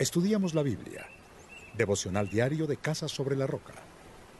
Estudiamos la Biblia. Devocional diario de Casa sobre la Roca.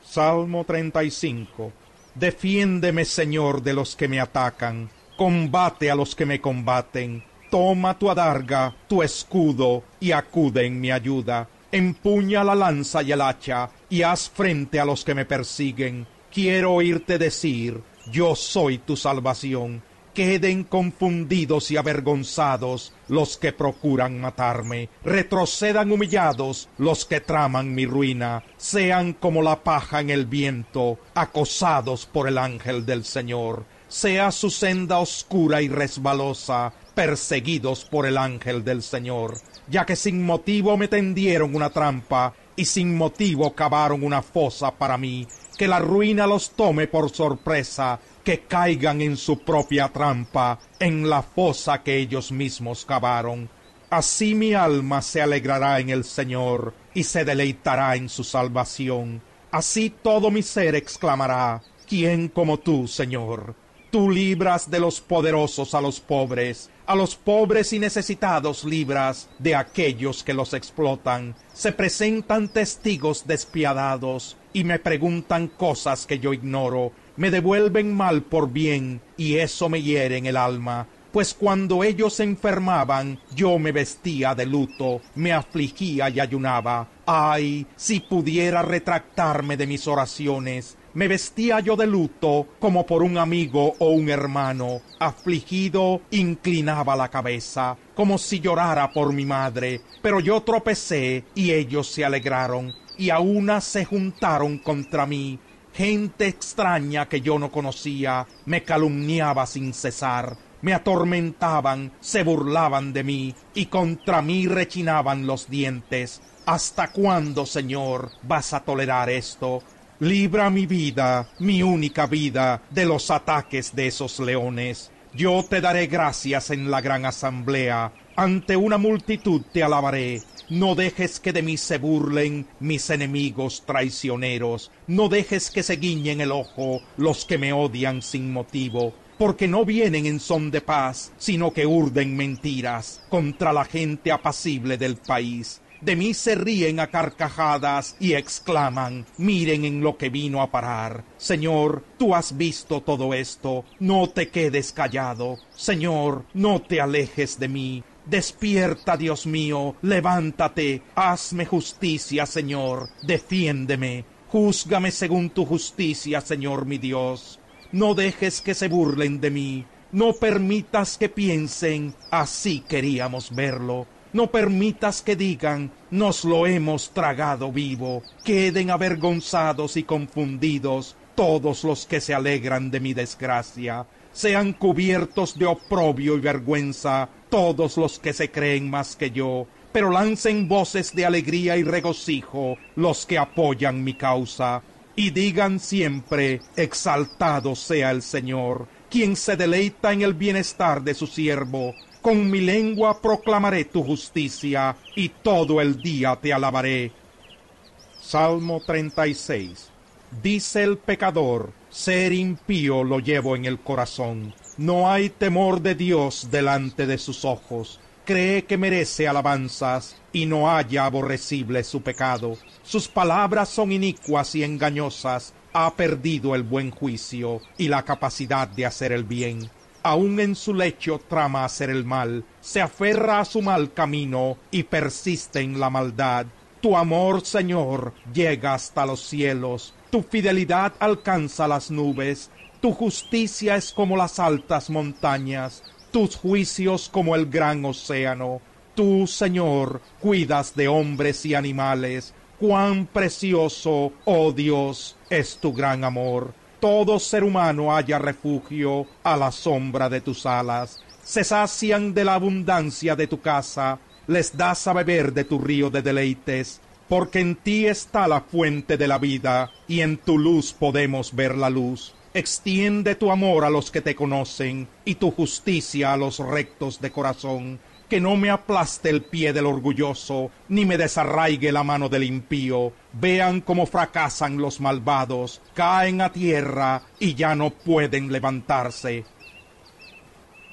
Salmo 35. Defiéndeme, Señor, de los que me atacan. Combate a los que me combaten. Toma tu adarga, tu escudo, y acude en mi ayuda. Empuña la lanza y el hacha, y haz frente a los que me persiguen. Quiero oírte decir, yo soy tu salvación queden confundidos y avergonzados los que procuran matarme, retrocedan humillados los que traman mi ruina, sean como la paja en el viento, acosados por el ángel del Señor, sea su senda oscura y resbalosa, perseguidos por el ángel del Señor, ya que sin motivo me tendieron una trampa y sin motivo cavaron una fosa para mí, que la ruina los tome por sorpresa, que caigan en su propia trampa, en la fosa que ellos mismos cavaron. Así mi alma se alegrará en el Señor y se deleitará en su salvación. Así todo mi ser exclamará, ¿quién como tú, Señor? Tú libras de los poderosos a los pobres, a los pobres y necesitados libras de aquellos que los explotan. Se presentan testigos despiadados y me preguntan cosas que yo ignoro me devuelven mal por bien, y eso me hiere en el alma. Pues cuando ellos se enfermaban, yo me vestía de luto, me afligía y ayunaba. Ay, si pudiera retractarme de mis oraciones, me vestía yo de luto como por un amigo o un hermano. Afligido, inclinaba la cabeza, como si llorara por mi madre. Pero yo tropecé y ellos se alegraron, y a una se juntaron contra mí Gente extraña que yo no conocía me calumniaba sin cesar, me atormentaban, se burlaban de mí y contra mí rechinaban los dientes. ¿Hasta cuándo, Señor, vas a tolerar esto? Libra mi vida, mi única vida, de los ataques de esos leones. Yo te daré gracias en la gran asamblea, ante una multitud te alabaré, no dejes que de mí se burlen mis enemigos traicioneros. No dejes que se guiñen el ojo los que me odian sin motivo. Porque no vienen en son de paz, sino que urden mentiras contra la gente apacible del país. De mí se ríen a carcajadas y exclaman, miren en lo que vino a parar. Señor, tú has visto todo esto, no te quedes callado. Señor, no te alejes de mí. Despierta, Dios mío, levántate, hazme justicia, Señor, defiéndeme, júzgame según tu justicia, Señor mi Dios. No dejes que se burlen de mí, no permitas que piensen, así queríamos verlo. No permitas que digan, nos lo hemos tragado vivo. Queden avergonzados y confundidos todos los que se alegran de mi desgracia. Sean cubiertos de oprobio y vergüenza todos los que se creen más que yo, pero lancen voces de alegría y regocijo los que apoyan mi causa, y digan siempre, exaltado sea el Señor, quien se deleita en el bienestar de su siervo. Con mi lengua proclamaré tu justicia, y todo el día te alabaré. Salmo 36 Dice el pecador, ser impío lo llevo en el corazón no hay temor de Dios delante de sus ojos. Cree que merece alabanzas y no haya aborrecible su pecado. Sus palabras son inicuas y engañosas. Ha perdido el buen juicio y la capacidad de hacer el bien. Aún en su lecho trama hacer el mal. Se aferra a su mal camino y persiste en la maldad. Tu amor, Señor, llega hasta los cielos. Tu fidelidad alcanza las nubes tu justicia es como las altas montañas, tus juicios como el gran océano. Tú, Señor, cuidas de hombres y animales. Cuán precioso, oh Dios, es tu gran amor. Todo ser humano haya refugio a la sombra de tus alas. Se sacian de la abundancia de tu casa, les das a beber de tu río de deleites, porque en ti está la fuente de la vida, y en tu luz podemos ver la luz. Extiende tu amor a los que te conocen y tu justicia a los rectos de corazón. Que no me aplaste el pie del orgulloso, ni me desarraigue la mano del impío. Vean cómo fracasan los malvados, caen a tierra y ya no pueden levantarse.